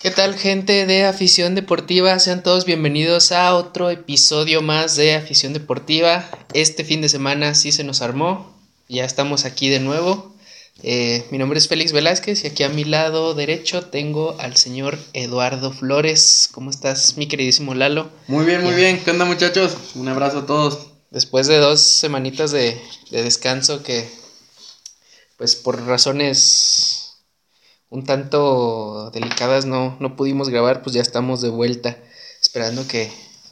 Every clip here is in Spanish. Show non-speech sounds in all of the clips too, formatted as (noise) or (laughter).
¿Qué tal gente de afición deportiva? Sean todos bienvenidos a otro episodio más de afición deportiva. Este fin de semana sí se nos armó, ya estamos aquí de nuevo. Eh, mi nombre es Félix Velázquez y aquí a mi lado derecho tengo al señor Eduardo Flores. ¿Cómo estás, mi queridísimo Lalo? Muy bien, muy bien. ¿Qué onda muchachos? Un abrazo a todos. Después de dos semanitas de, de descanso que, pues por razones un tanto delicadas no, no pudimos grabar, pues ya estamos de vuelta, esperando que,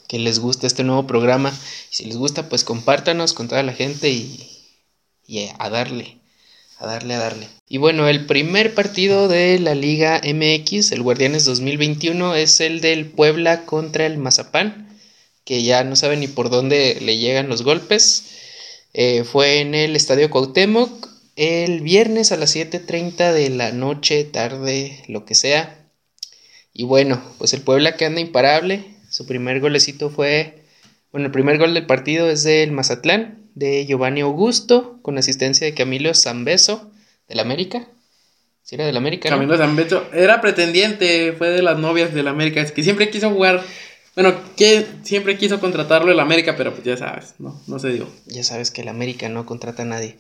que les guste este nuevo programa. Y si les gusta, pues compártanos con toda la gente y, y a darle, a darle, a darle. Y bueno, el primer partido de la Liga MX, el Guardianes 2021, es el del Puebla contra el Mazapán, que ya no sabe ni por dónde le llegan los golpes. Eh, fue en el Estadio Cuauhtémoc, el viernes a las 7.30 de la noche, tarde, lo que sea. Y bueno, pues el Puebla que anda imparable. Su primer golecito fue, bueno, el primer gol del partido es del Mazatlán, de Giovanni Augusto, con asistencia de Camilo Zambeso, del América. Si era del América. ¿no? Camilo Zambeso era pretendiente, fue de las novias del América, es que siempre quiso jugar. Bueno, que siempre quiso contratarlo el América, pero pues ya sabes, no, no se dio. Ya sabes que el América no contrata a nadie.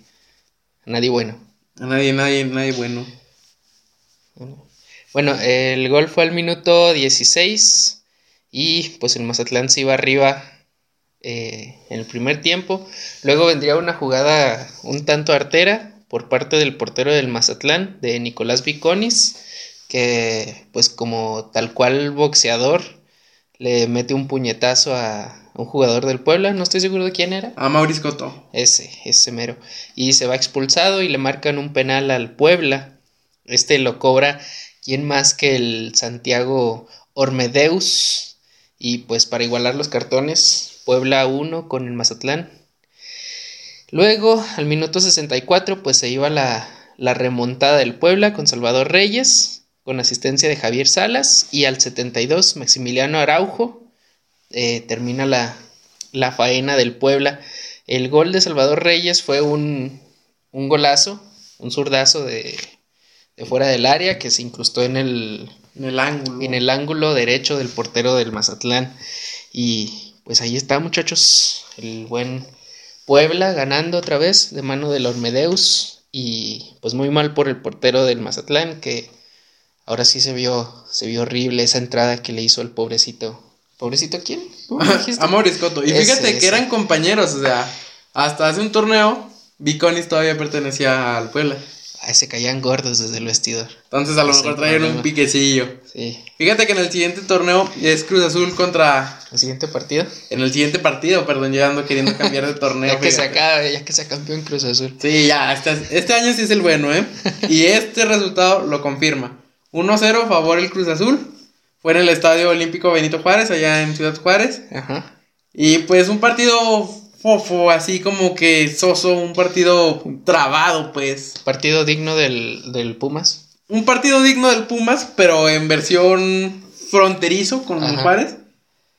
A nadie bueno. A nadie, nadie, nadie bueno. Bueno, el gol fue al minuto 16 y pues el Mazatlán se iba arriba eh, en el primer tiempo. Luego vendría una jugada un tanto artera por parte del portero del Mazatlán, de Nicolás Viconis, que pues como tal cual boxeador le mete un puñetazo a, un jugador del Puebla, no estoy seguro de quién era. A Mauricio Coto. Ese, ese mero. Y se va expulsado y le marcan un penal al Puebla. Este lo cobra quién más que el Santiago Ormedeus. Y pues para igualar los cartones, Puebla 1 con el Mazatlán. Luego, al minuto 64, pues se iba la, la remontada del Puebla con Salvador Reyes, con asistencia de Javier Salas. Y al 72, Maximiliano Araujo eh, termina la, la, faena del Puebla. El gol de Salvador Reyes fue un, un golazo, un zurdazo de, de, fuera del área que se incrustó en el, en el ángulo. En el ángulo derecho del portero del Mazatlán. Y pues ahí está, muchachos, el buen Puebla ganando otra vez de mano del Ormedeus. Y pues muy mal por el portero del Mazatlán, que ahora sí se vio, se vio horrible esa entrada que le hizo al pobrecito ¿Pobrecito quién? A Maurice Coto. Y fíjate que eran compañeros, o sea, hasta hace un torneo, Viconis todavía pertenecía al Puebla. Ay, se caían gordos desde el vestidor. Entonces a lo mejor traían un piquecillo. Sí. Fíjate que en el siguiente torneo es Cruz Azul contra. ¿El siguiente partido? En el siguiente partido, perdón, llegando queriendo cambiar de torneo. (laughs) ya que se acabe, ya que se campeón Cruz Azul. Sí, ya, este, este año sí es el bueno, ¿eh? (laughs) y este resultado lo confirma. 1-0 favor el Cruz Azul. Fue en el Estadio Olímpico Benito Juárez, allá en Ciudad Juárez. Ajá. Y pues un partido fofo, así como que soso, un partido trabado, pues. Partido digno del, del Pumas. Un partido digno del Pumas, pero en versión fronterizo con Juárez.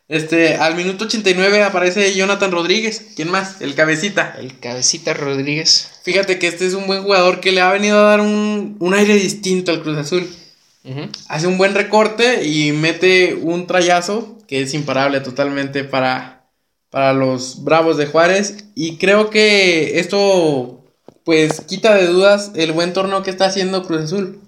Este, al minuto 89 aparece Jonathan Rodríguez. ¿Quién más? El cabecita. El cabecita Rodríguez. Fíjate que este es un buen jugador que le ha venido a dar un, un aire distinto al Cruz Azul. Hace un buen recorte y mete un trayazo que es imparable totalmente para, para los Bravos de Juárez. Y creo que esto pues quita de dudas el buen torneo que está haciendo Cruz Azul.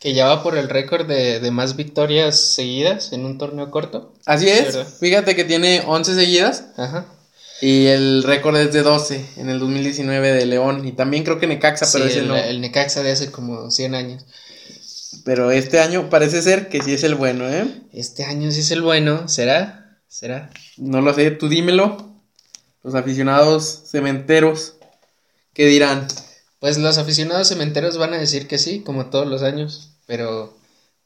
Que ya va por el récord de, más victorias seguidas en un torneo corto. Así es. Fíjate que tiene 11 seguidas. Ajá. Y el récord es de 12 en el 2019 de León. Y también creo que Necaxa, pero el, el Necaxa de hace como 100 años. Pero este año parece ser que sí es el bueno, ¿eh? Este año sí es el bueno, ¿será? ¿Será? No lo sé, tú dímelo. Los aficionados cementeros, ¿qué dirán? Pues los aficionados cementeros van a decir que sí, como todos los años, pero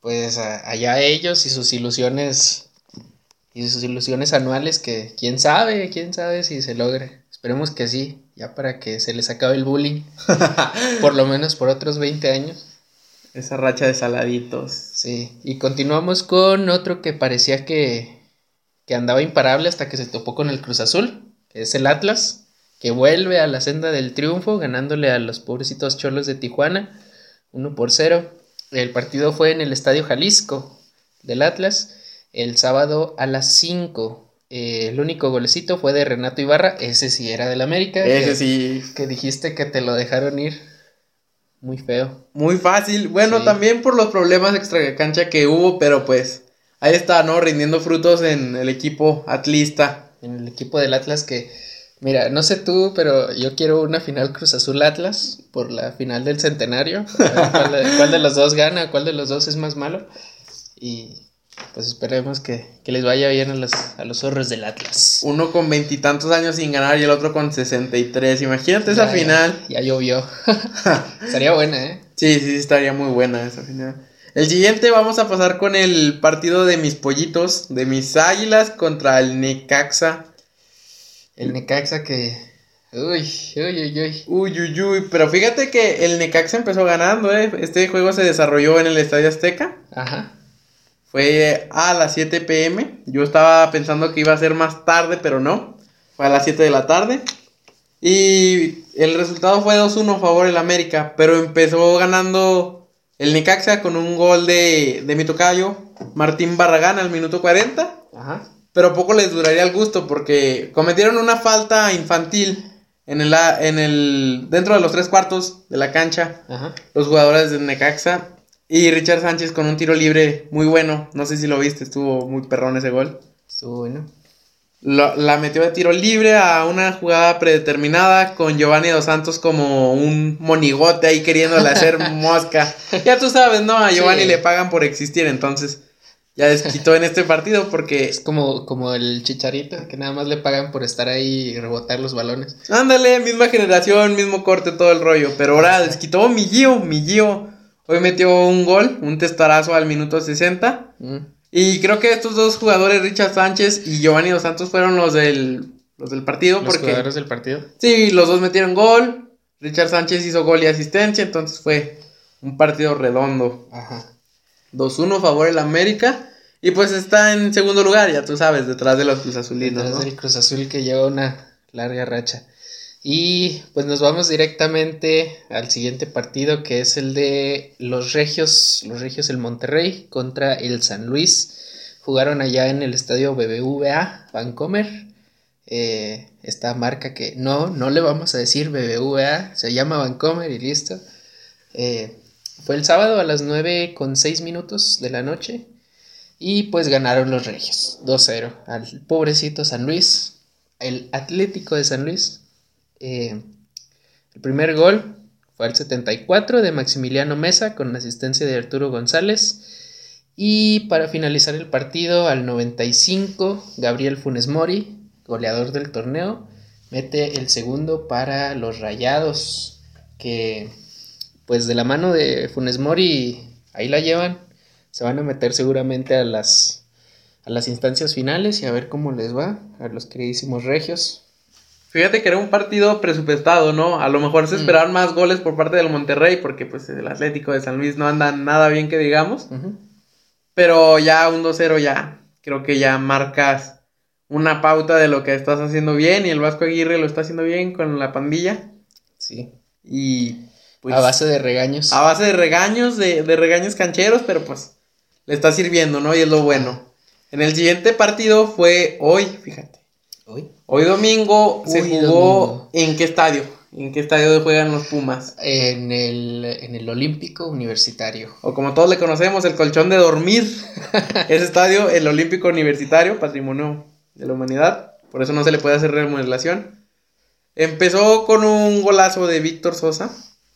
pues allá ellos y sus ilusiones y sus ilusiones anuales que quién sabe, quién sabe si se logre. Esperemos que sí, ya para que se les acabe el bullying, (laughs) por lo menos por otros 20 años. Esa racha de saladitos. Sí, y continuamos con otro que parecía que, que andaba imparable hasta que se topó con el Cruz Azul, que es el Atlas, que vuelve a la senda del triunfo, ganándole a los pobrecitos cholos de Tijuana, 1 por 0. El partido fue en el Estadio Jalisco, del Atlas. El sábado a las 5. Eh, el único golecito fue de Renato Ibarra. Ese sí era del América. Ese sí. Que dijiste que te lo dejaron ir. Muy feo. Muy fácil. Bueno, también por los problemas extra cancha que hubo, pero pues ahí está, ¿no? Rindiendo frutos en el equipo atlista. En el equipo del Atlas que, mira, no sé tú, pero yo quiero una final Cruz Azul Atlas por la final del centenario. ¿Cuál de, los dos gana? ¿Cuál de los dos es más malo? Y pues esperemos que, les vaya bien a los, a los zorros del Atlas. Uno con veintitantos años sin ganar y el otro con sesenta y tres. Imagínate esa final. Ya, llovió. (laughs) (laughs) estaría buena, ¿eh? Sí, sí, estaría muy buena esa final. El siguiente vamos a pasar con el partido de mis pollitos, de mis águilas contra el Necaxa. El Necaxa que... Uy, uy, uy, uy. Uy, uy, uy. Pero fíjate que el Necaxa empezó ganando, ¿eh? Este juego se desarrolló en el Estadio Azteca. Ajá. Fue a las 7 pm. Yo estaba pensando que iba a ser más tarde, pero no. Fue a las 7 de la tarde. Y el resultado fue 2-1 a favor del América. Pero empezó ganando el Necaxa con un gol de, de mi tocayo, Martín Barragán al minuto 40. Ajá. Pero poco les duraría el gusto porque cometieron una falta infantil en el, en el dentro de los tres cuartos de la cancha. Ajá. Los jugadores de Necaxa. Y Richard Sánchez con un tiro libre muy bueno. No sé si lo viste, estuvo muy perrón ese gol. Estuvo bueno la metió de tiro libre a una jugada predeterminada con Giovanni Dos Santos como un monigote ahí queriéndole hacer (laughs) mosca. Ya tú sabes, ¿no? A Giovanni le pagan por existir, entonces ya desquitó en este partido porque... Es como, como el chicharito, que nada más le pagan por estar ahí y rebotar los balones. Ándale, misma generación, mismo corte, todo el rollo. Pero ahora desquitó mi Gio, mi Gio. Hoy metió un gol, un testarazo al minuto 60. Y creo que estos dos jugadores, Richard Sánchez y Giovanni Dos Santos, fueron los del, los del partido. ¿Los jugadores del partido? Sí, los dos metieron gol. Richard Sánchez hizo gol y asistencia, entonces fue un partido redondo. Ajá. 2-1 favor el América. Y pues está en segundo lugar, ya tú sabes, detrás de los Cruz Azulinos. Detrás del Cruz Azul que lleva una larga racha. Y pues nos vamos directamente al siguiente partido que es el de los Regios, los Regios el Monterrey contra el San Luis. Jugaron allá en el estadio BBVA Vancomer. Eh, esta marca que no, no le vamos a decir BBVA, se llama Vancomer y listo. Eh, fue el sábado a las 9 con 6 minutos de la noche. Y pues ganaron los Regios 2-0 al pobrecito San Luis, el Atlético de San Luis eh, el primer gol fue al 74 de Maximiliano Mesa con asistencia de Arturo González. Y para finalizar el partido, al 95, Gabriel Funes Mori, goleador del torneo, mete el segundo para los Rayados, que pues de la mano de Funes Mori ahí la llevan. Se van a meter seguramente a las, a las instancias finales y a ver cómo les va a los queridísimos regios. Fíjate que era un partido presupuestado, ¿no? A lo mejor se mm. esperaban más goles por parte del Monterrey, porque pues el Atlético de San Luis no anda nada bien que digamos. Pero ya un 2-0 ya, creo que ya marcas una pauta de lo que estás haciendo bien y el Vasco Aguirre lo está haciendo bien con la pandilla. Sí. Y pues... A base de regaños. A base de regaños, de, de regaños cancheros, pero pues le está sirviendo, ¿no? Y es lo bueno. En el siguiente partido fue hoy, fíjate. Hoy. domingo se jugó en qué estadio? ¿En qué estadio juegan los Pumas? En el, en el Olímpico Universitario. O como todos le conocemos, el colchón de dormir. (laughs) Ese estadio, el Olímpico Universitario, patrimonio de la humanidad. Por eso no se le puede hacer remodelación. Empezó con un golazo de Víctor Sosa.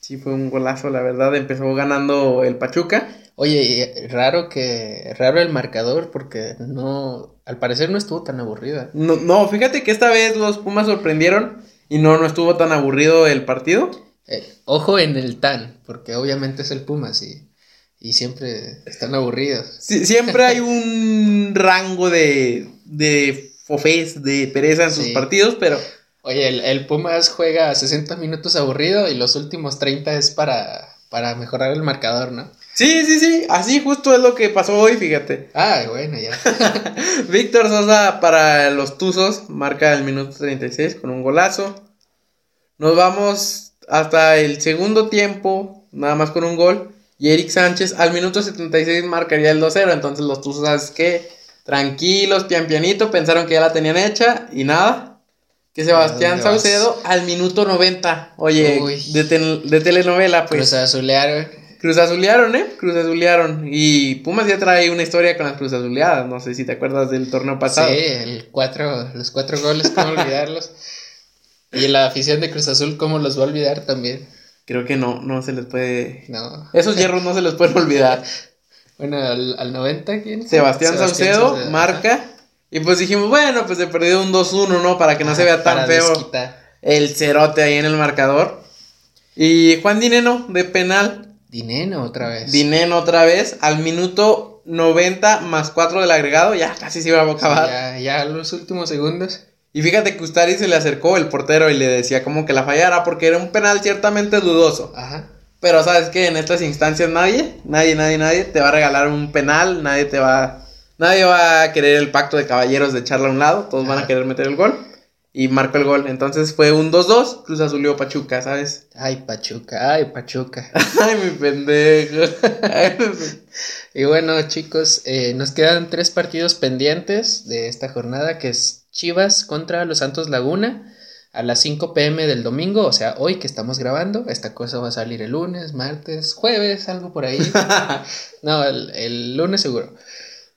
Sí, fue un golazo, la verdad. Empezó ganando el Pachuca. Oye, raro que. Raro el marcador, porque no. Al parecer no estuvo tan aburrida. No, no, fíjate que esta vez los Pumas sorprendieron y no, no estuvo tan aburrido el partido. Eh, ojo en el tan, porque obviamente es el Pumas y, y siempre están aburridos. siempre hay un rango de, de fofés, de pereza en sus partidos, pero. Oye, el, el, Pumas juega 60 minutos aburrido y los últimos 30 es para, para mejorar el marcador, ¿no? Sí, sí, sí, así justo es lo que pasó hoy, fíjate. Ah, bueno, ya. (laughs) Víctor Sosa para los Tuzos marca el minuto 36 con un golazo. Nos vamos hasta el segundo tiempo, nada más con un gol. Y Eric Sánchez al minuto 76 marcaría el 2-0. Entonces los Tuzos, ¿sabes qué? Tranquilos, pian pianito, pensaron que ya la tenían hecha y nada. Que Sebastián Saucedo al minuto 90. Oye, de, de, telenovela, pues. Cruz azulearon. Cruz azulearon, ¿eh? Cruz azulearon. Y Pumas ya trae una historia con las Cruz azuleadas. No sé si te acuerdas del torneo pasado. Sí, el cuatro, los cuatro goles, ¿cómo (laughs) olvidarlos? y la afición de Cruz Azul, ¿cómo los va a olvidar también? Creo que no, no se les puede. No. Esos hierros no se les pueden olvidar. (laughs) bueno, al, al 90, ¿quién? Sebastián, Saucedo, marca. Y pues dijimos, bueno, pues se perdió un 2-1, ¿no? Para que no se vea tan feo el cerote ahí en el marcador. Y Juan Dineno, de penal. Dineno otra vez. Dineno otra vez, al minuto 90 más 4 del agregado, ya casi se iba a acabar. ya, ya los últimos segundos. Y fíjate que Ustari se le acercó el portero y le decía como que la fallara porque era un penal ciertamente dudoso. Ajá. Pero sabes que en estas instancias nadie, nadie, nadie, nadie te va a regalar un penal, nadie te va, nadie va a querer el pacto de caballeros de echarla a un lado, todos van a querer meter el gol. Y marcó el gol. Entonces fue un 2-2, Cruz Azulió Pachuca, ¿sabes? Ay, Pachuca, ay, Pachuca. (laughs) ay, mi pendejo. (laughs) y bueno, chicos, eh, nos quedan tres partidos pendientes de esta jornada, que es Chivas contra los Santos Laguna a las 5 pm del domingo, o sea, hoy que estamos grabando, esta cosa va a salir el lunes, martes, jueves, algo por ahí. (laughs) no, el, lunes seguro.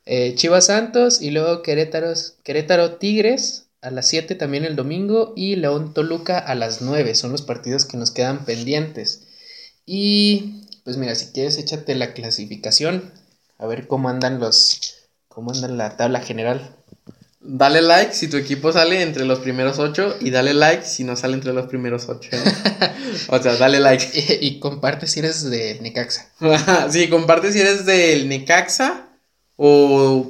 Eh, Chivas Santos y luego Querétaro, Querétaro Tigres a las 7 también el domingo y León Toluca a las 9. Son los partidos que nos quedan pendientes. Y pues mira, si quieres échate la clasificación, a ver cómo andan los cómo andan la tabla general. Dale like si tu equipo sale entre los primeros ocho y dale like si no sale entre los primeros ocho. (laughs) o sea, dale like. Y, comparte si eres de Necaxa. (laughs) sí, comparte si eres del Necaxa o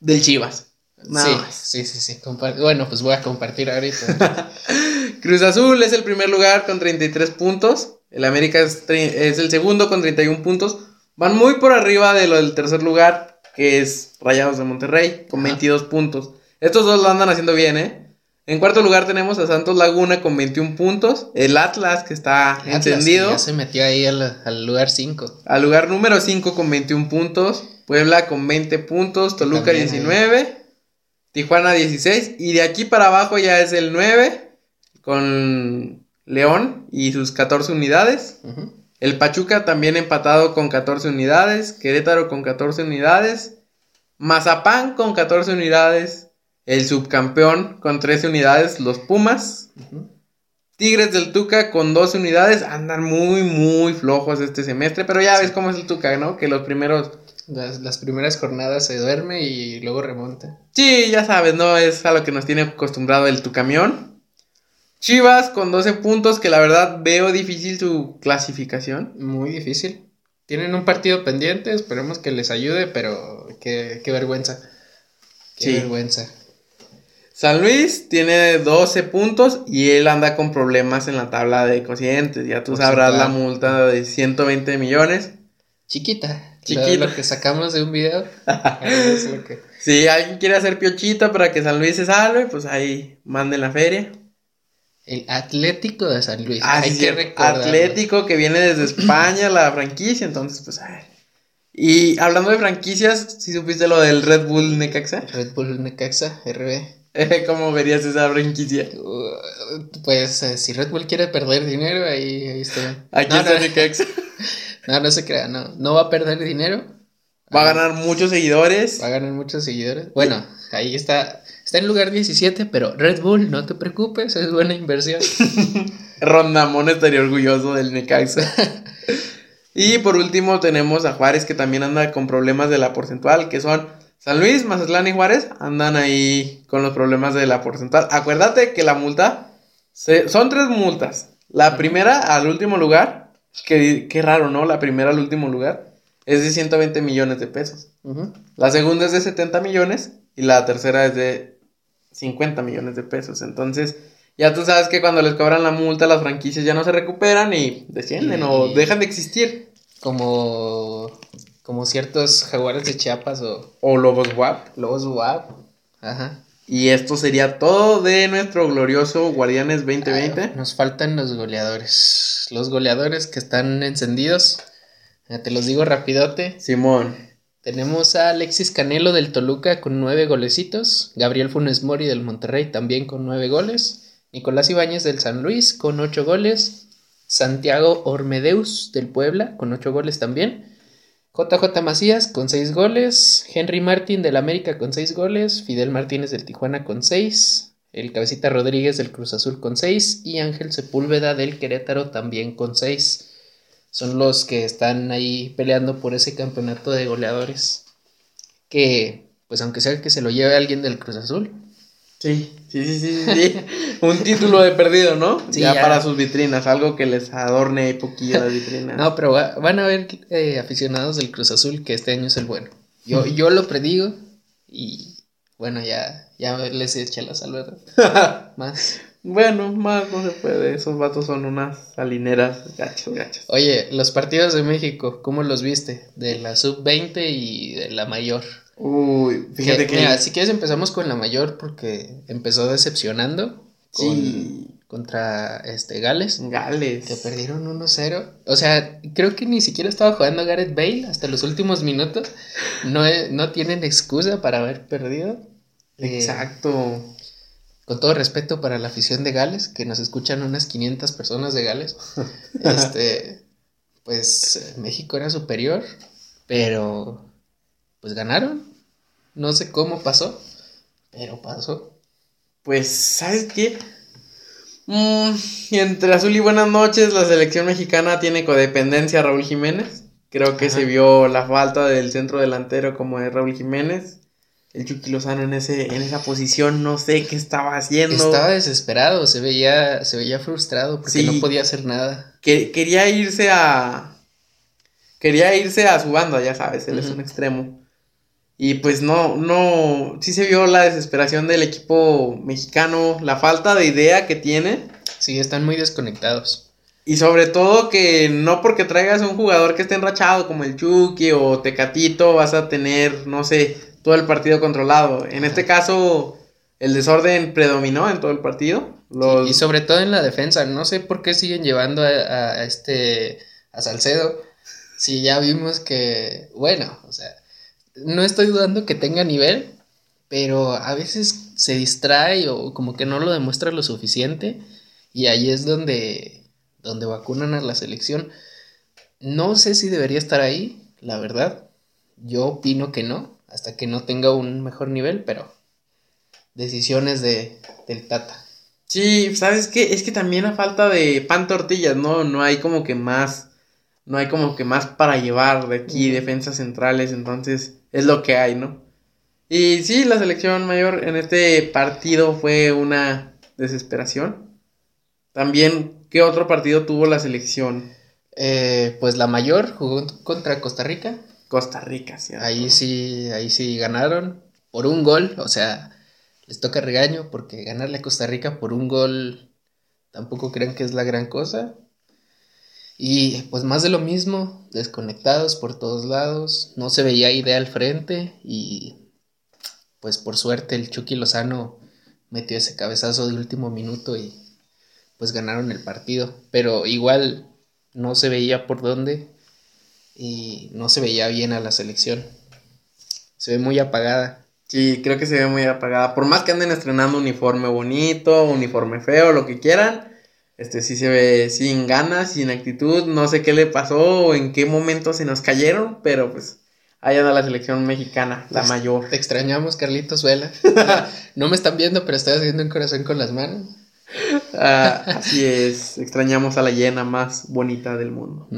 del Chivas. sí, sí, sí, Bueno, pues voy a compartir ahorita. (laughs) Cruz Azul es el primer lugar con 33 puntos. El América es, es el segundo con 31 puntos. Van muy por arriba de lo del tercer lugar, que es Rayados de Monterrey, con 22 puntos. Estos dos lo andan haciendo bien, ¿eh? En cuarto lugar tenemos a Santos Laguna con 21 puntos. El Atlas que está encendido. ya se metió ahí al, lugar 5. Al lugar número 5 con 21 puntos. Puebla con 20 puntos. Toluca 19. Tijuana 16. Y de aquí para abajo ya es el 9 con León y sus 14 unidades. El Pachuca también empatado con 14 unidades. Querétaro con 14 unidades. Mazapán con 14 unidades. El subcampeón con 13 unidades, los Pumas. Tigres del Tuca con 12 unidades. Andan muy, muy flojos este semestre. Pero ya ves cómo es el Tuca, ¿no? Que los primeros. Las, primeras jornadas se duerme y luego remonta. Sí, ya sabes, ¿no? Es a lo que nos tiene acostumbrado el Tucamión. Chivas con 12 puntos, que la verdad veo difícil su clasificación. Muy difícil. Tienen un partido pendiente, esperemos que les ayude, pero qué, qué vergüenza. Qué vergüenza. San Luis tiene 12 puntos y él anda con problemas en la tabla de cocientes. Ya tú sabrás la multa de 120 millones. Chiquita. Chiquita. Lo, que sacamos de un video. (laughs) Si alguien quiere hacer piochita para que San Luis se salve, pues ahí manden la feria. El Atlético de San Luis. Ah, Hay que Atlético que viene desde (clears throat) España, la franquicia. Entonces, pues, ay. Y hablando de franquicias, ¿sí supiste lo del Red Bull Necaxa? Red Bull Necaxa, RB. (laughs) ¿Cómo verías esa franquicia? Uh, pues eh, si Red Bull quiere perder dinero, ahí, ahí está. Aquí no, está no, (laughs) (laughs) no, no se crea, no. No va a perder dinero. Va a ganar muchos seguidores. Va a ganar muchos seguidores. Bueno, ahí está. Está en lugar 17, pero Red Bull, no te preocupes, es buena inversión. (laughs) Rondamón estaría orgulloso del Necaxa. (laughs) y por último tenemos a Juárez que también anda con problemas de la porcentual, que son San Luis, Mazatlán y Juárez andan ahí con los problemas de la porcentual. Acuérdate que la multa son tres multas. La primera al último lugar, que qué raro, ¿no? La primera al último lugar es de 120 millones de pesos. La segunda es de 70 millones y la tercera es de 50 millones de pesos. Entonces, ya tú sabes que cuando les cobran la multa, las franquicias ya no se recuperan y descienden o dejan de existir. Como como ciertos jaguares de Chiapas o... O lobos WAP. Lobos WAP. Ajá. Y esto sería todo de nuestro glorioso Guardianes 2020. nos faltan los goleadores. Los goleadores que están encendidos. te los digo rapidote. Simón. Tenemos a Alexis Canelo del Toluca con nueve golecitos. Gabriel Funes Mori del Monterrey también con nueve goles. Nicolás Ibáñez del San Luis con ocho goles. Santiago Ormedeus del Puebla con ocho goles también. JJ Macías con seis goles. Henry Martín del América con seis goles. Fidel Martínez del Tijuana con seis. El Cabecita Rodríguez del Cruz Azul con seis. Y Ángel Sepúlveda del Querétaro también con seis son los que están ahí peleando por ese campeonato de goleadores. Que, pues aunque sea que se lo lleve alguien del Cruz Azul. Sí, sí, sí, sí, sí. (laughs) Un título de perdido, ¿no? ya, para sus vitrinas, algo que les adorne poquillo las vitrinas. no, pero van a haber eh, aficionados del Cruz Azul que este año es el bueno. Yo, (laughs) yo lo predigo y bueno, ya, ya les eché la salud. (laughs) Más. Bueno, más no se puede. Esos vatos son unas salineras gachos, gachos. Oye, los partidos de México, ¿cómo los viste? De la sub-20 y de la mayor. Uy, fíjate que. Mira, si quieres empezamos con la mayor porque empezó decepcionando. sí. Contra este Gales. Gales. Que perdieron 1-0. O sea, creo que ni siquiera estaba jugando Gareth Bale hasta los últimos minutos. No, no tienen excusa para haber perdido. Exacto con todo respeto para la afición de Gales, que nos escuchan unas 500 personas de Gales, (laughs) este, pues México era superior, pero pues ganaron. No sé cómo pasó, pero pasó. Pues, ¿sabes qué? Mm, entre azul y buenas noches, la selección mexicana tiene codependencia a Raúl Jiménez. Creo que se vio la falta del centro delantero como de Raúl Jiménez el Chucky Lozano en ese en esa posición no sé qué estaba haciendo estaba desesperado se veía se veía frustrado porque no podía hacer nada que, quería irse a quería irse a su banda ya sabes él es un extremo y pues no no sí se vio la desesperación del equipo mexicano la falta de idea que tiene sí están muy desconectados y sobre todo que no porque traigas a un jugador que esté enrachado como el Chucky o Tecatito vas a tener, no sé, todo el partido controlado. En este caso, el desorden predominó en todo el partido. y sobre todo en la defensa. No sé por qué siguen llevando a, este a Salcedo. Si ya vimos que, bueno, o sea, no estoy dudando que tenga nivel, pero a veces se distrae o como que no lo demuestra lo suficiente y ahí es donde donde vacunan a la selección. No sé si debería estar ahí, la verdad. Yo opino que no hasta que no tenga un mejor nivel, pero decisiones de, del Tata. Sí, ¿sabes qué? Es que también a falta de pan tortillas, ¿no? No hay como que más, no hay como que más para llevar de aquí, defensas centrales, entonces es lo que hay, ¿no? Y sí, la selección mayor en este partido fue una desesperación. También, ¿qué otro partido tuvo la selección? Eh, pues la mayor jugó contra Costa Rica. Costa Rica, ¿cierto? Ahí sí, ahí sí ganaron por un gol, o sea, les toca regaño porque ganarle a Costa Rica por un gol tampoco crean que es la gran cosa. Y pues más de lo mismo, desconectados por todos lados, no se veía idea al frente y pues por suerte el Chucky Lozano metió ese cabezazo de último minuto y pues ganaron el partido, pero igual no se veía por dónde y no se veía bien a la selección. Se ve muy apagada. Sí, creo que se ve muy apagada. Por más que anden estrenando uniforme bonito, uniforme feo, lo que quieran, este sí se ve sin ganas, sin actitud. No sé qué le pasó o en qué momento se nos cayeron, pero pues ahí anda la selección mexicana, la mayor. Te extrañamos, Carlitos Vela. (laughs) no me están viendo, pero estoy haciendo un corazón con las manos. Ah, así es, extrañamos a la llena más bonita del mundo.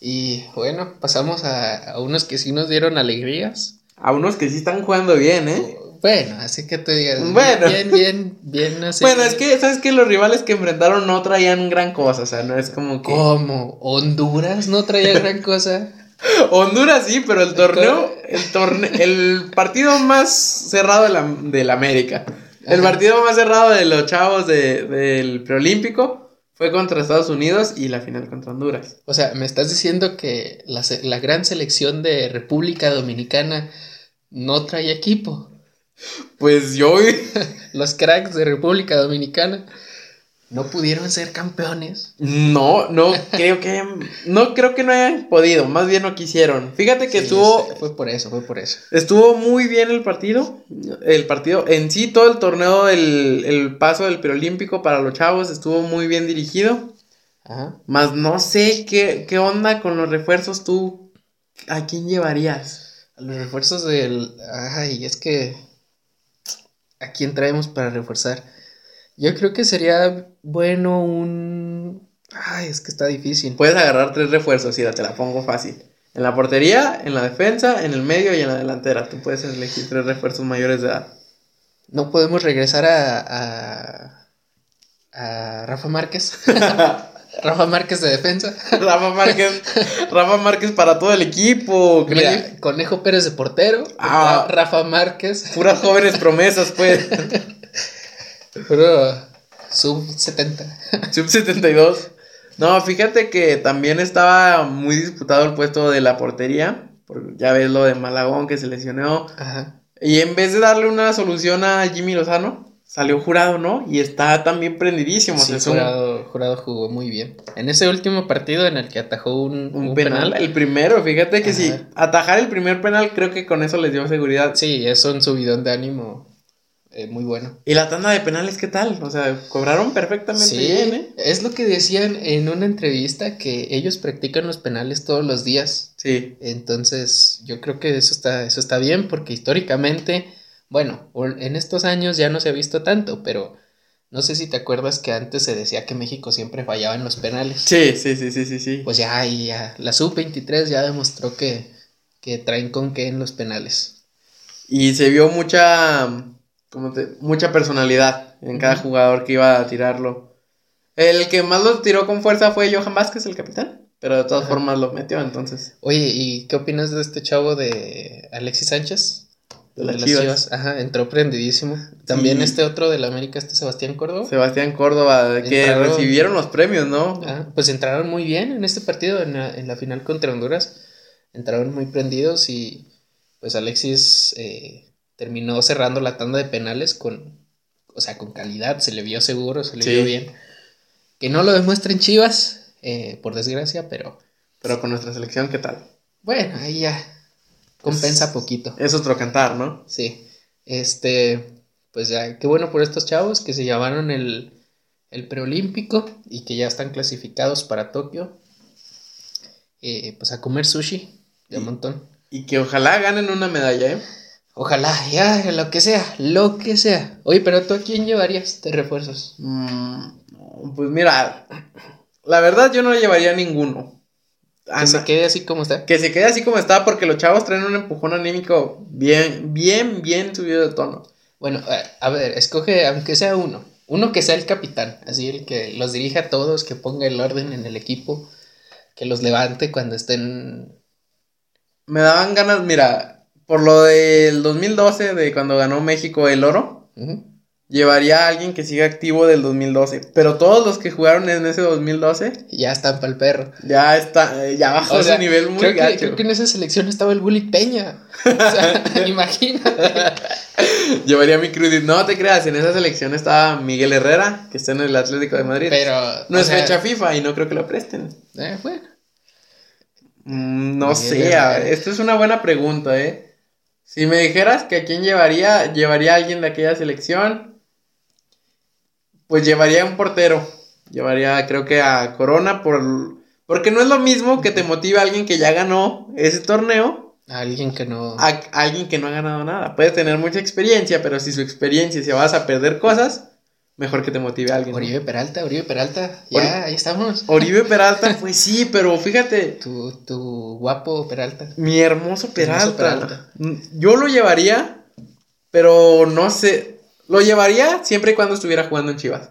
Y bueno, pasamos a, unos que sí nos dieron alegrías. A unos que sí están jugando bien, ¿eh? Bueno, así que te digas. Bueno. Bien, bien, bien. bueno, es que, ¿sabes que Los rivales que enfrentaron no traían gran cosa, o sea, no es como que... ¿Cómo? ¿Honduras no traía (laughs) gran cosa? Honduras sí, pero el torneo, el torneo, el partido más cerrado de la, de la América. El partido más cerrado de los chavos de, del preolímpico fue contra Estados Unidos y la final contra Honduras. O sea, me estás diciendo que la, gran selección de República Dominicana no trae equipo. Pues yo. Los cracks de República Dominicana. no pudieron ser campeones. No, no creo que no creo que no hayan podido, más bien no quisieron. Fíjate que estuvo fue por eso, fue por eso. Estuvo muy bien el partido, el partido en sí todo el torneo el, el paso del preolímpico para los chavos estuvo muy bien dirigido. Ajá. Más no sé qué, qué onda con los refuerzos tú ¿a quién llevarías? Los refuerzos del ay, es que ¿a quién traemos para reforzar? Yo creo que sería bueno un... Ay, es que está difícil. Puedes agarrar tres refuerzos, y te la pongo fácil. En la portería, en la defensa, en el medio y en la delantera. Tú puedes elegir tres refuerzos mayores de edad. No podemos regresar a, a, a Rafa Márquez. (laughs) Rafa Márquez de defensa. (laughs) Rafa Márquez. Rafa Márquez para todo el equipo. Mira, Conejo Pérez de portero. Ah, Rafa Márquez. Puras jóvenes promesas, pues. (laughs) Pero sub 70. (laughs) Sub 72. No, fíjate que también estaba muy disputado el puesto de la portería. Porque ya ves lo de Malagón que se lesionó. Ajá. Y en vez de darle una solución a Jimmy Lozano, salió jurado, ¿no? Y está también prendidísimo. Sí, jurado, jurado, jugó muy bien. En ese último partido en el que atajó un, penal, El primero, fíjate que si atajar el primer penal, creo que con eso les dio seguridad. Sí, eso un subidón de ánimo eh, muy bueno. ¿Y la tanda de penales qué tal? O sea, cobraron perfectamente bien, ¿eh? Es lo que decían en una entrevista que ellos practican los penales todos los días. Sí. Entonces, yo creo que eso está, eso está bien porque históricamente, bueno, en estos años ya no se ha visto tanto, pero no sé si te acuerdas que antes se decía que México siempre fallaba en los penales. Sí, sí, sí, sí, sí, sí. Pues ya, ahí ya, la sub-23 ya demostró que, que traen con qué en los penales. Y se vio mucha como mucha personalidad en cada jugador que iba a tirarlo. El que más lo tiró con fuerza fue Johan Vázquez, el capitán. Pero de todas formas lo metió, entonces. Oye, ¿y qué opinas de este chavo de Alexis Sánchez? De, las Chivas. Ajá, entró prendidísimo. También este otro de la América, este Sebastián Córdoba. Sebastián Córdoba, que recibieron los premios, ¿no? pues entraron muy bien en este partido, en la, en la, final contra Honduras. Entraron muy prendidos y pues Alexis eh, terminó cerrando la tanda de penales con, o sea, con calidad, se le vio seguro, se le vio bien. Que no lo demuestra en Chivas, eh, por desgracia, pero... Pero con nuestra selección, ¿qué tal? Bueno, ahí ya compensa poquito. Es otro cantar, ¿no? Sí. Este, pues ya, qué bueno por estos chavos que se llamaron el, el preolímpico y que ya están clasificados para Tokio. Eh, pues a comer sushi de un montón. Y que ojalá ganen una medalla, ¿eh? Ojalá, ya, lo que sea, lo que sea. Oye, pero tú a quién llevarías de refuerzos? Mm, pues mira, la verdad yo no llevaría a Que se quede así como está. Que se quede así como está porque los chavos traen un empujón anímico bien, bien, bien subido de tono. Bueno, a ver, escoge, aunque sea uno. Uno que sea el capitán, así el que los dirija a todos, que ponga el orden en el equipo, que los levante cuando estén... Me daban ganas, mira, por lo del 2012, de cuando ganó México el oro, llevaría a alguien que siga activo del 2012. Pero todos los que jugaron en ese 2012 ya están para el perro. Ya está, eh, ya bajó ese nivel muy creo Que, creo que en esa selección estaba el Bully Peña. O sea, (laughs) imagínate. (laughs) Llevaría a mi Crudit. No te creas, en esa selección estaba Miguel Herrera, que está en el Atlético de Madrid. Pero. No es fecha FIFA y no creo que lo presten. Eh, bueno. Mm, no sé, esto es una buena pregunta, ¿eh? Si me dijeras que a quién llevaría, llevaría a alguien de aquella selección, pues llevaría a un portero. Llevaría, creo que a Corona, por, porque no es lo mismo que te motive a alguien que ya ganó ese torneo. A alguien que no. A, alguien que no ha ganado nada. Puedes tener mucha experiencia, pero si su experiencia se vas a perder cosas, mejor que te motive a alguien. Oribe Peralta, Oribe Peralta, ya, ahí estamos. Oribe (laughs) Peralta, pues sí, pero fíjate. Tu, tu guapo Peralta. Mi hermoso Peralta. Yo lo llevaría, pero no sé. Lo llevaría siempre y cuando estuviera jugando en Chivas.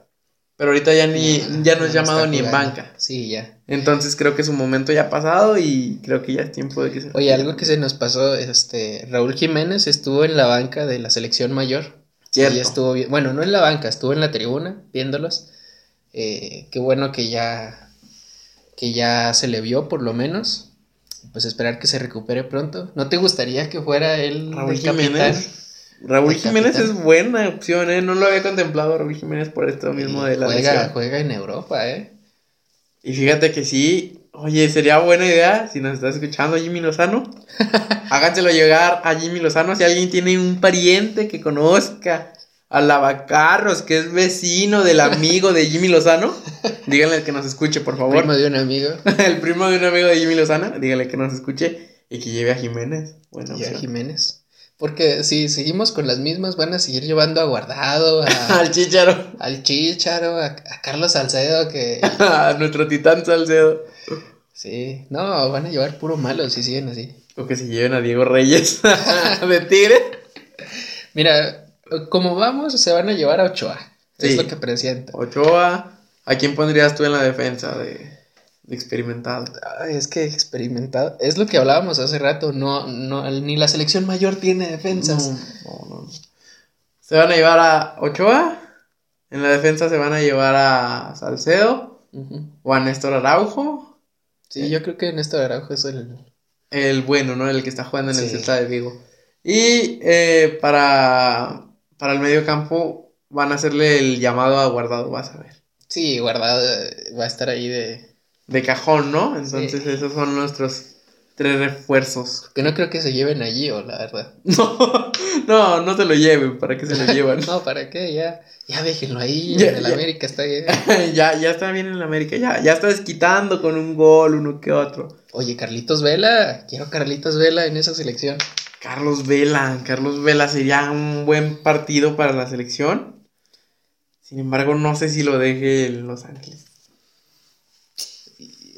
Pero ahorita ya ni, ya no es llamado ni en banca. Sí, ya. Entonces creo que su momento ya ha pasado y creo que ya es tiempo de que se. Oye, algo que se nos pasó, este, Raúl Jiménez estuvo en la banca de la selección mayor y estuvo bien. Bueno, no en la banca, estuvo en la tribuna viéndolos. Eh, qué bueno que ya, que ya se le vio por lo menos. Pues esperar que se recupere pronto. ¿No te gustaría que fuera él Raúl Jiménez? Raúl Jiménez es buena opción, ¿eh? No lo había contemplado Raúl Jiménez por esto mismo de la juega, juega en Europa, ¿eh? Y fíjate que sí, oye, sería buena idea, si nos estás escuchando Jimmy Lozano, (laughs) háganselo llegar a Jimmy Lozano si alguien tiene un pariente que conozca a Lavacarros, que es vecino del amigo de Jimmy Lozano, (laughs) díganle que nos escuche, por favor. El primo de un amigo. (laughs) El primo de un amigo de Jimmy Lozano, díganle que nos escuche y que lleve a Jiménez. Bueno, y a Jiménez. Porque si seguimos con las mismas, van a seguir llevando a Guardado, (laughs) al Chicharo, al Chicharo, a, Carlos Salcedo, que. (laughs) a nuestro titán Salcedo. Sí, no, van a llevar puro malo si siguen así. O que se lleven a Diego Reyes (laughs) de Tigre. Mira, como vamos, se van a llevar a Ochoa. Es lo que presiento. Ochoa, ¿a quién pondrías tú en la defensa de.? Experimentado. es que experimentado. Es lo que hablábamos hace rato. No, no, ni la selección mayor tiene defensas. se van a llevar a Ochoa. En la defensa se van a llevar a Salcedo. O a Néstor Araujo. Sí, yo creo que Néstor Araujo es el. El bueno, ¿no? El que está jugando en el Celta de Vigo. Y eh, para, para el medio campo van a hacerle el llamado a Guardado, vas a ver. Sí, Guardado va a estar ahí de, de cajón, ¿no? Entonces esos son nuestros tres refuerzos. Que no creo que se lleven allí, o la verdad. (laughs) No, no, no se lo lleven, ¿para qué se lo (laughs) llevan? no, ¿para qué? Ya, ya déjenlo ahí, (laughs) en el América está bien. ya, ya está bien en el América, ya, ya está desquitando con un gol, uno que otro. Oye, Carlitos Vela, quiero Carlitos Vela en esa selección. Carlos Vela, Carlos Vela sería un buen partido para la selección. Sin embargo, no sé si lo deje en Los Ángeles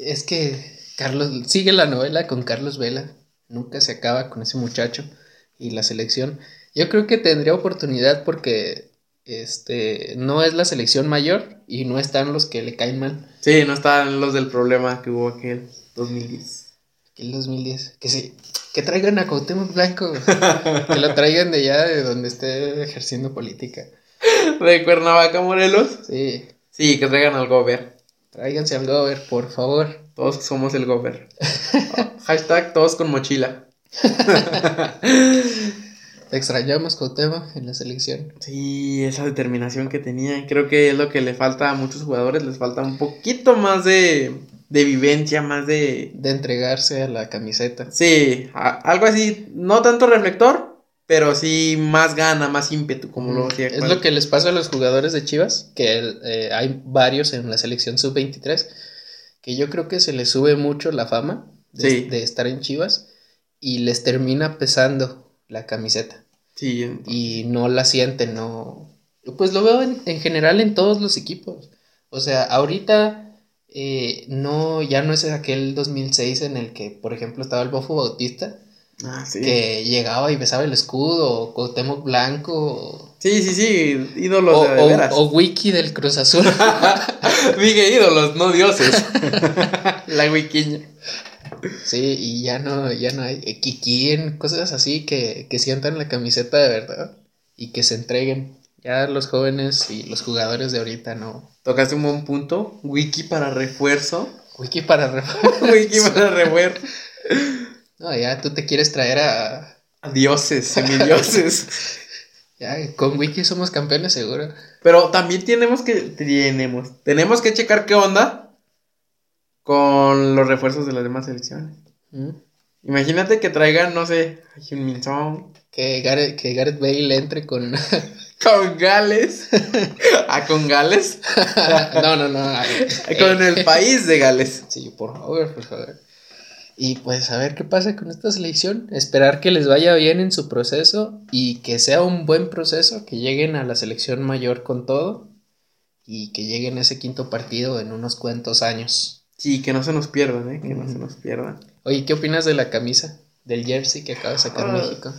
es que Carlos sigue la novela con Carlos Vela. Nunca se acaba con ese muchacho y la selección. Yo creo que tendría oportunidad porque este no es la selección mayor y no están los que le caen mal. Sí, no están los del problema que hubo aquel 2010. Aquel 2010. Que sí, que traigan a Cuauhtémoc Blanco. (laughs) que lo traigan de allá de donde esté ejerciendo política. (laughs) ¿De Cuernavaca, Morelos? Sí. Sí, que traigan al gobierno. Tráiganse al Gober, por favor. Todos somos el Gober. (laughs) Hashtag todos con mochila. (laughs) extrañamos tema en la selección. Sí, esa determinación que tenía. Creo que es lo que le falta a muchos jugadores. Les falta un poquito más de, de vivencia, más de... De entregarse a la camiseta. Sí, algo así. No tanto reflector, pero sí más gana, más ímpetu, como lo decía. Es lo que les pasa a los jugadores de Chivas, que eh, hay varios en la selección sub-23, que yo creo que se les sube mucho la fama de, estar en Chivas y les termina pesando la camiseta. Sí. Y no la sienten, no... Pues lo veo en, general en todos los equipos. O sea, ahorita eh, no, ya no es aquel 2006 en el que, por ejemplo, estaba el Bofo Bautista Ah, sí. Que llegaba y besaba el escudo, o Cuauhtémoc Blanco. Sí, sí, sí, ídolos o, de, veras. O, Wiki del Cruz Azul. (laughs) Dije ídolos, no dioses. La wikiña. Sí, y ya no, ya no hay Kikín, cosas así que, que sientan la camiseta de verdad y que se entreguen. Ya los jóvenes y los jugadores de ahorita no. Tocaste un buen punto. Wiki para refuerzo. Wiki para refuerzo. (laughs) Wiki para refuerzo. (laughs) No, ya tú te quieres traer a... a dioses, semidioses. (laughs) ya, con Wiki somos campeones seguro. Pero también tenemos que... Tenemos. Tenemos que checar qué onda con los refuerzos de las demás selecciones. ¿Mm? Imagínate que traigan, no sé, a Minson. Que Gareth, que Gareth Bale entre con... (laughs) con Gales. (laughs) ¿A con Gales? no, no, no. con el país de Gales. Sí, por favor, por favor. Y pues a ver qué pasa con esta selección. Esperar que les vaya bien en su proceso y que sea un buen proceso, que lleguen a la selección mayor con todo y que lleguen a ese quinto partido en unos cuantos años. Sí, que no se nos pierdan, ¿eh? Que no se nos pierdan. Oye, ¿qué opinas de la camisa, del jersey que acaba de sacar ah, México?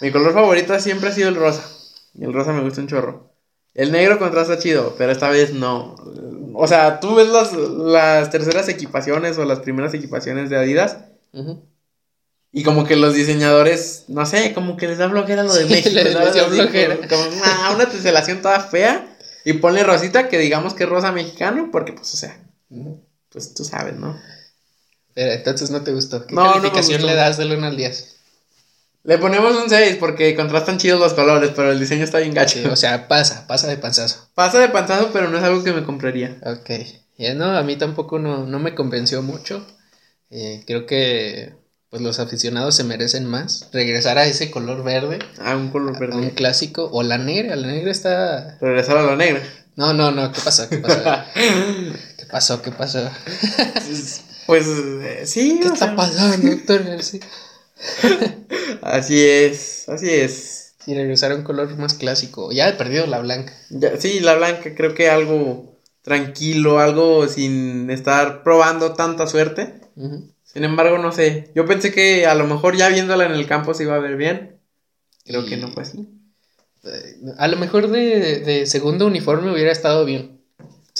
Mi color favorito siempre ha sido el rosa. Y el rosa me gusta un chorro. El negro contrasta chido, pero esta vez no. O sea, tú ves las, las terceras equipaciones o las primeras equipaciones de Adidas. Y como que los diseñadores, no sé, como que les da flojera lo de México. Les da flojera. Como, una teselación toda fea. Y ponle rosita que digamos que es rosa mexicano, porque pues, o sea, pues tú sabes, ¿no? Pero entonces no te gustó. ¿Qué calificación le das del 1 al 10? Le ponemos un 6 porque contrastan chidos los colores, pero el diseño está bien gacho. o sea, pasa, pasa de panzazo. Pasa de panzazo, pero no es algo que me compraría. Ok. Ya no, a mí tampoco no, no me convenció mucho. Eh, creo que pues los aficionados se merecen más. Regresar a ese color verde. Ah, un color verde. un clásico. O la negra, la negra está. Regresar a la negra. No, no, no, ¿qué pasó? ¿Qué pasó? (laughs) ¿Qué pasó? ¿Qué pasó? pues eh, sí. ¿Qué está pasando, doctor? (laughs) así es, así es. Sí, regresar a un color más clásico. Ya he perdido la blanca. sí, la blanca creo que algo tranquilo, algo sin estar probando tanta suerte. Sin embargo, no sé. Yo pensé que a lo mejor ya viéndola en el campo se iba a ver bien. Creo que no fue así. Eh, a lo mejor de, de, segundo uniforme hubiera estado bien.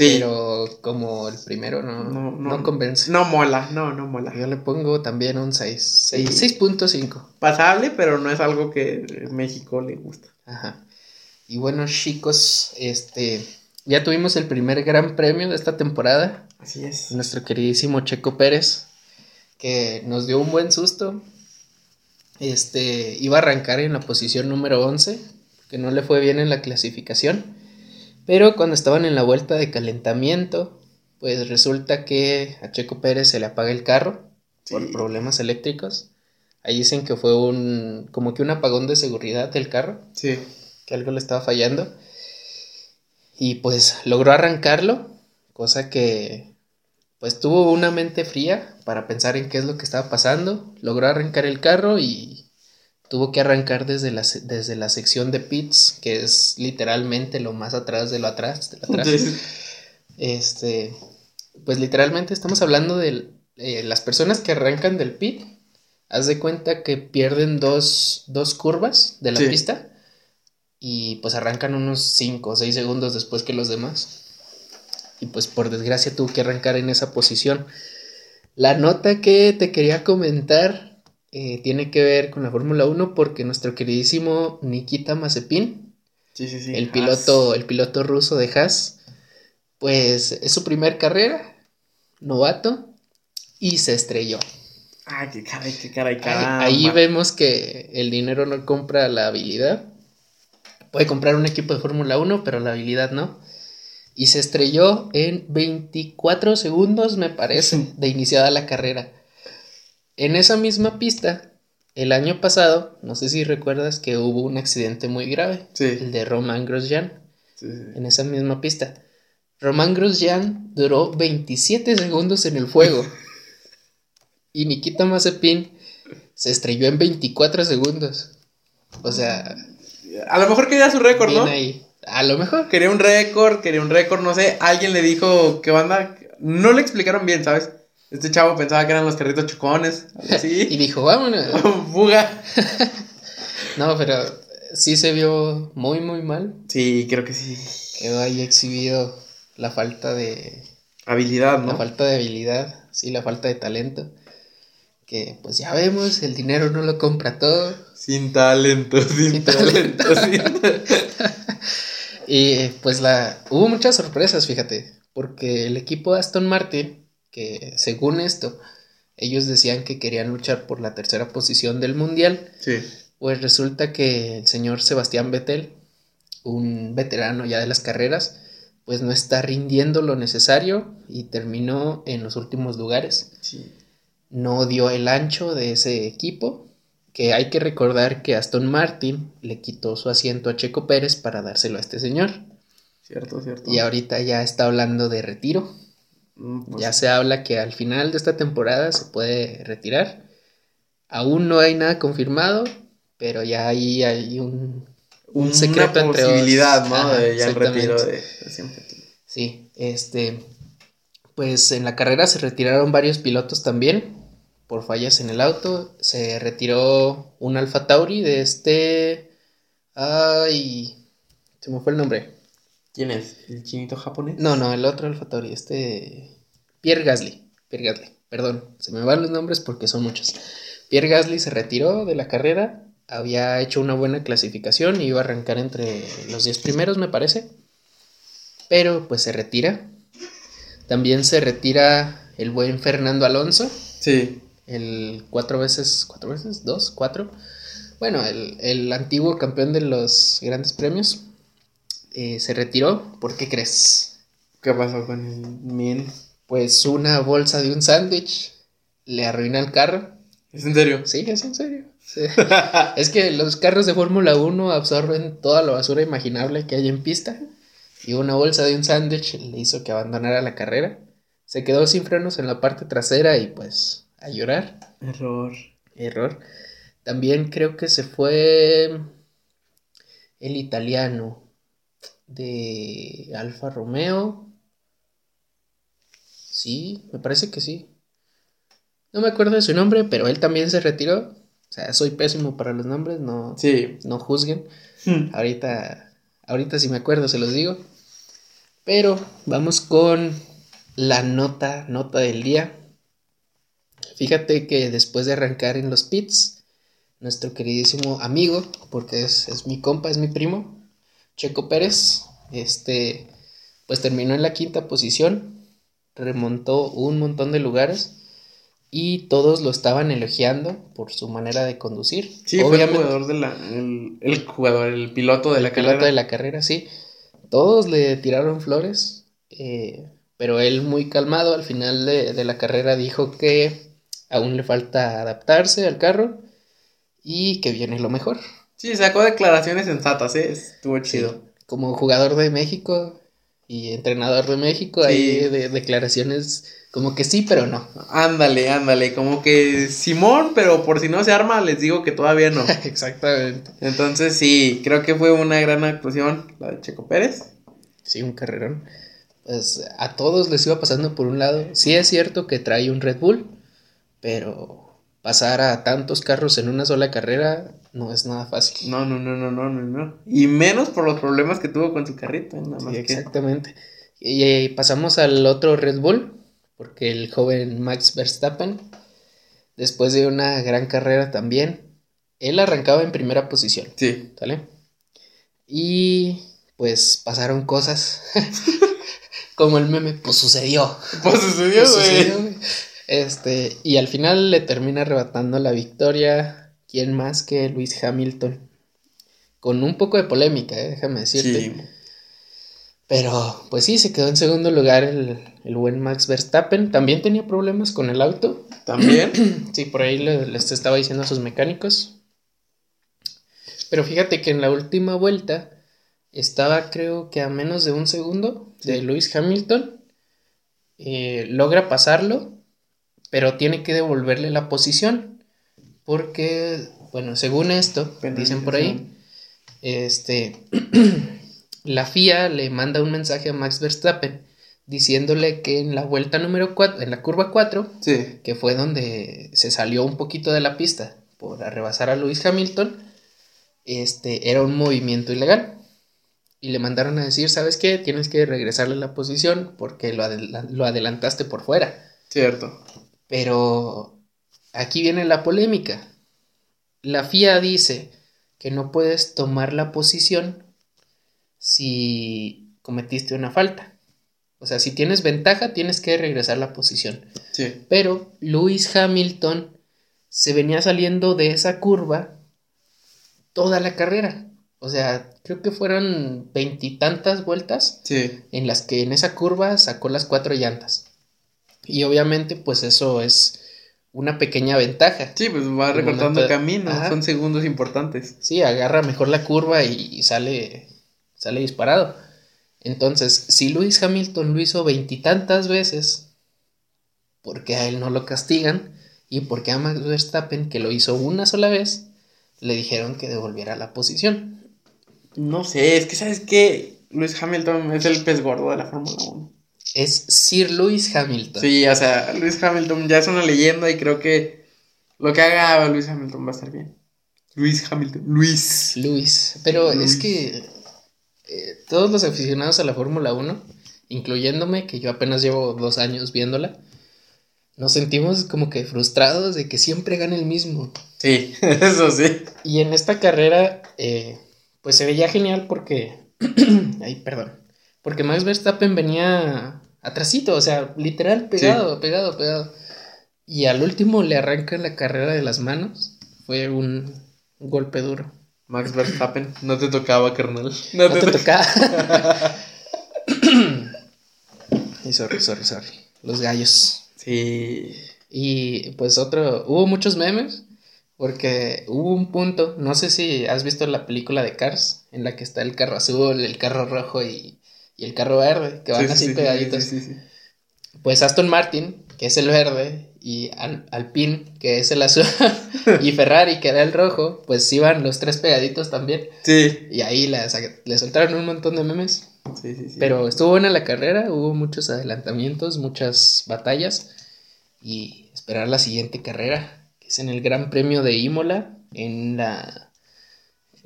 Sí. Pero como el primero no, no, convence. No mola, no, no mola. Yo le pongo también un 6. 6.5. Pasable, pero no es algo que México le gusta. Ajá. Y bueno, chicos, este. Ya tuvimos el primer gran premio de esta temporada. Así es. Nuestro queridísimo Checo Pérez que nos dio un buen susto. Este, iba a arrancar en la posición número 11, que no le fue bien en la clasificación, pero cuando estaban en la vuelta de calentamiento, pues resulta que a Checo Pérez se le apaga el carro por problemas eléctricos. Ahí dicen que fue un como que un apagón de seguridad del carro. Sí. Que algo le estaba fallando. Y pues logró arrancarlo, cosa que pues tuvo una mente fría para pensar en qué es lo que estaba pasando, logró arrancar el carro y tuvo que arrancar desde la, desde la sección de pits, que es literalmente lo más atrás de lo atrás, de lo atrás. (laughs) Este, pues literalmente estamos hablando de eh, las personas que arrancan del pit, haz de cuenta que pierden dos, dos curvas de la pista y pues arrancan unos 5 o 6 segundos después que los demás y pues por desgracia tuvo que arrancar en esa posición. La nota que te quería comentar eh, tiene que ver con la Fórmula 1 porque nuestro queridísimo Nikita Mazepin, el, piloto, el piloto ruso de Haas, pues es su primer carrera, novato, y se estrelló. Ay, qué caray, qué caray, Ahí, ahí vemos que el dinero no compra la habilidad. Puede comprar un equipo de Fórmula 1, pero la habilidad no y se estrelló en 24 segundos, me parece, de iniciada la carrera. En esa misma pista, el año pasado, no sé si recuerdas que hubo un accidente muy grave, el de Roman Grosjean, en esa misma pista. Roman Grosjean duró 27 segundos en el fuego (laughs) y Nikita Mazepin se estrelló en 24 segundos. O sea, a lo mejor quería su récord, ¿no? Ahí. A lo mejor. Quería un récord, quería un récord, no sé. Alguien le dijo que banda. No le explicaron bien, ¿sabes? Este chavo pensaba que eran los carritos chocones. (laughs) Y dijo, vámonos. (laughs) Fuga. (laughs) no, pero sí se vio muy, muy mal. Sí, creo que sí. Quedó ahí exhibido la falta de. Habilidad, ¿no? La falta de habilidad, sí, la falta de talento. Que pues ya vemos, el dinero no lo compra todo. Sin talento, sin, talento. talento. Y pues la hubo muchas sorpresas, fíjate, porque el equipo Aston Martin, que según esto, ellos decían que querían luchar por la tercera posición del mundial, pues resulta que el señor Sebastián Vettel, un veterano ya de las carreras, pues no está rindiendo lo necesario y terminó en los últimos lugares. No dio el ancho de ese equipo que hay que recordar que Aston Martin le quitó su asiento a Checo Pérez para dárselo a este señor. Cierto, cierto. Y ahorita ya está hablando de retiro. Mm, pues ya se habla que al final de esta temporada se puede retirar. Aún no hay nada confirmado, pero ya ahí hay un, un secreto Una posibilidad, ¿no? de ya el retiro de, siempre. Sí, este, pues en la carrera se retiraron varios pilotos también por fallas en el auto. Se retiró un Alfa Tauri de este. Ay. Se me fue el nombre. ¿Quién es? ¿El chinito japonés? No, no, el otro Alfa Tauri, este. Pierre Gasly. Pierre Gasly, perdón, se me van los nombres porque son muchos. Pierre Gasly se retiró de la carrera. Había hecho una buena clasificación y iba a arrancar entre los 10 primeros, me parece. Pero pues se retira. También se retira el buen Fernando Alonso. Sí el cuatro veces, cuatro veces, dos, cuatro, Bueno, el, antiguo campeón de los grandes premios eh, se retiró. ¿Por qué crees? ¿Qué pasó con el Min? Pues una bolsa de un sándwich le arruina el carro. ¿Es en serio? Sí, es en serio. (laughs) es que los carros de Fórmula 1 absorben toda la basura imaginable que hay en pista. Y una bolsa de un sándwich le hizo que abandonara la carrera. Se quedó sin frenos en la parte trasera y pues a llorar. Error. Error. También creo que se fue el italiano de Alfa Romeo. Sí, me parece que sí. No me acuerdo de su nombre, pero él también se retiró. O sea, soy pésimo para los nombres, no, sí. no juzguen. Hmm. Ahorita, ahorita si me acuerdo se los digo. Pero vamos con la nota, nota del día. Fíjate que después de arrancar en los pits, nuestro queridísimo amigo, porque es, es mi compa, es mi primo, Checo Pérez, este, pues terminó en la quinta posición, remontó un montón de lugares y todos lo estaban elogiando por su manera de conducir. Sí, fue el jugador de la, el, jugador, el piloto de la carrera. De la carrera, sí. Todos le tiraron flores, eh, pero él muy calmado al final de, de, la carrera dijo que aún le falta adaptarse al carro y que viene lo mejor. Sí, sacó declaraciones sensatas, ¿eh? estuvo chido. Como jugador de México y entrenador de México, hay de declaraciones como que sí, pero no. Ándale, ándale, como que Simón, pero por si no se arma, les digo que todavía no. (laughs) Exactamente. Entonces sí, creo que fue una gran actuación la de Checo Pérez. Sí, un carrerón. Pues a todos les iba pasando por un lado. Sí es cierto que trae un Red Bull, pero pasar a tantos carros en una sola carrera no es nada fácil. No, no, no, no, no, no, no. Y menos por los problemas que tuvo con su carrito. Nada más exactamente. Y pasamos al otro Red Bull, porque el joven Max Verstappen, después de una gran carrera también, él arrancaba en primera posición. Sí. ¿Sale? Y pues pasaron cosas. (laughs) Como el meme, pues sucedió. Pues sucedió, pues güey. este, y al final le termina arrebatando la victoria. ¿Quién más que Luis Hamilton? Con un poco de polémica, ¿eh? déjame decirte. Sí. Pero, pues sí, se quedó en segundo lugar el, buen Max Verstappen. También tenía problemas con el auto. ¿También? (clears throat) sí, por ahí les estaba diciendo a sus mecánicos. Pero fíjate que en la última vuelta estaba creo que a menos de un segundo de Lewis Hamilton. Eh, logra pasarlo, pero tiene que devolverle la posición. Porque, bueno, según esto, dicen por ahí, este... (clears throat) la FIA le manda un mensaje a Max Verstappen diciéndole que en la vuelta número 4, en la curva 4, que fue donde se salió un poquito de la pista por arrebasar a Lewis Hamilton, este, era un movimiento ilegal. Y le mandaron a decir, ¿sabes qué? Tienes que regresarle la posición porque lo, lo adelantaste por fuera. Cierto. Pero aquí viene la polémica. La FIA dice que no puedes tomar la posición si cometiste una falta. O sea, si tienes ventaja, tienes que regresar la posición. Sí. Pero Lewis Hamilton se venía saliendo de esa curva toda la carrera. O sea, creo que fueron veintitantas vueltas sí. en las que en esa curva sacó las cuatro llantas. Y obviamente, pues eso es una pequeña ventaja. Sí, pues va recortando camino, son segundos importantes. Sí, agarra mejor la curva y sale sale disparado. Entonces, si Luis Hamilton lo hizo veintitantas veces, ¿por qué a él no lo castigan? Y porque a Max Verstappen, que lo hizo una sola vez, le dijeron que devolviera la posición. No sé, es que sabes que Luis Hamilton es el pez gordo de la Fórmula 1. Es Sir Luis Hamilton. Sí, o sea, Luis Hamilton ya es una leyenda y creo que lo que haga Luis Hamilton va a estar bien. Luis Hamilton. Luis. Luis. Pero es que eh, todos los aficionados a la Fórmula 1, incluyéndome, que yo apenas llevo dos años viéndola, nos sentimos como que frustrados de que siempre gane el mismo. Sí, (laughs) eso sí. Y en esta carrera, eh, pues se veía genial porque. (clears throat) Ay, perdón. Porque Max Verstappen venía atrasito, o sea, literal pegado, pegado, pegado. Y al último le arranca la carrera de las manos. Fue un, golpe duro. Max Verstappen, no te tocaba, carnal. No, te, tocaba. (laughs) y sorry, sorry, sorry. Los gallos. Sí. Y pues otro, hubo muchos memes porque hubo un punto, no sé si has visto la película de Cars, en la que está el carro azul, el carro rojo y, el carro verde, que van así pegaditos. pues Aston Martin, que es el verde, y Alpine, que es el azul, (laughs) y Ferrari, que era el rojo, pues iban los tres pegaditos también. Sí. Y ahí le soltaron un montón de memes. Sí, sí, sí. Pero estuvo buena la carrera, hubo muchos adelantamientos, muchas batallas y esperar la siguiente carrera, que es en el Gran Premio de Imola, en la...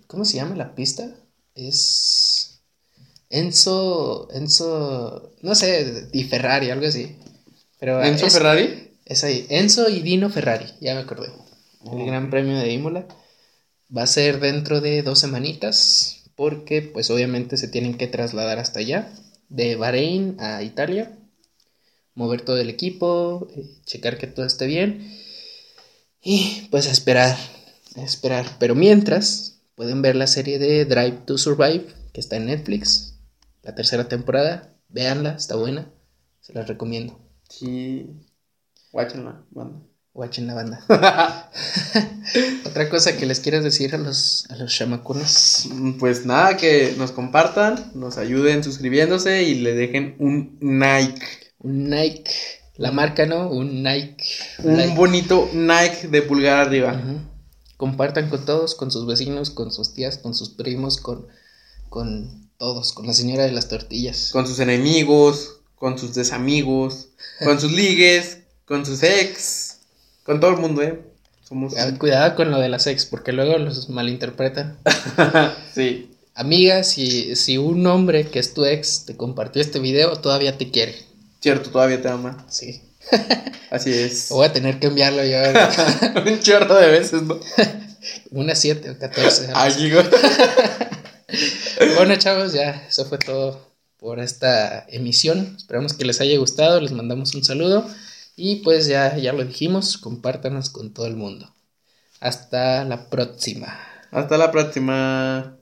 ¿Cómo se llama la pista? Es... Enzo... Enzo... No sé, Di Ferrari, algo así. Pero ¿Enzo Ferrari? Es ahí. Enzo y Dino Ferrari, ya me acordé. El oh. Gran Premio de Imola. Va a ser dentro de dos semanitas, porque pues obviamente se tienen que trasladar hasta allá, de Bahrein a Italia mover todo el equipo, eh, checar que todo esté bien y pues a esperar, a esperar. Pero mientras, pueden ver la serie de Drive to Survive, que está en Netflix, la tercera temporada, véanla, está buena, se la recomiendo. Sí, watchen la banda. Watchen la banda. Otra cosa que les quieras decir a los, a los chamacunos. Pues nada, que nos compartan, nos ayuden suscribiéndose y le dejen un like un Nike, la marca, ¿no? Un Nike. Un bonito Nike de pulgar arriba. Compartan con todos, con sus vecinos, con sus tías, con sus primos, con, con todos, con la señora de las tortillas. Con sus enemigos, con sus desamigos, con sus ligues, con sus ex, con todo el mundo, ¿eh? Somos... Cuidado con lo de las ex, porque luego los malinterpretan. (laughs) sí. Amiga, si, si un hombre que es tu ex te compartió este video, todavía te quiere. Cierto, todavía te ama. Sí. (laughs) Así es. Voy a tener que enviarlo yo. (laughs) Un chorro de veces, ¿no? Unas 7 o 14. Ay, bueno, chavos, ya eso fue todo por esta emisión. Esperamos que les haya gustado. Les mandamos un saludo. Y pues ya, ya lo dijimos, compártanos con todo el mundo. Hasta la próxima. Hasta la próxima.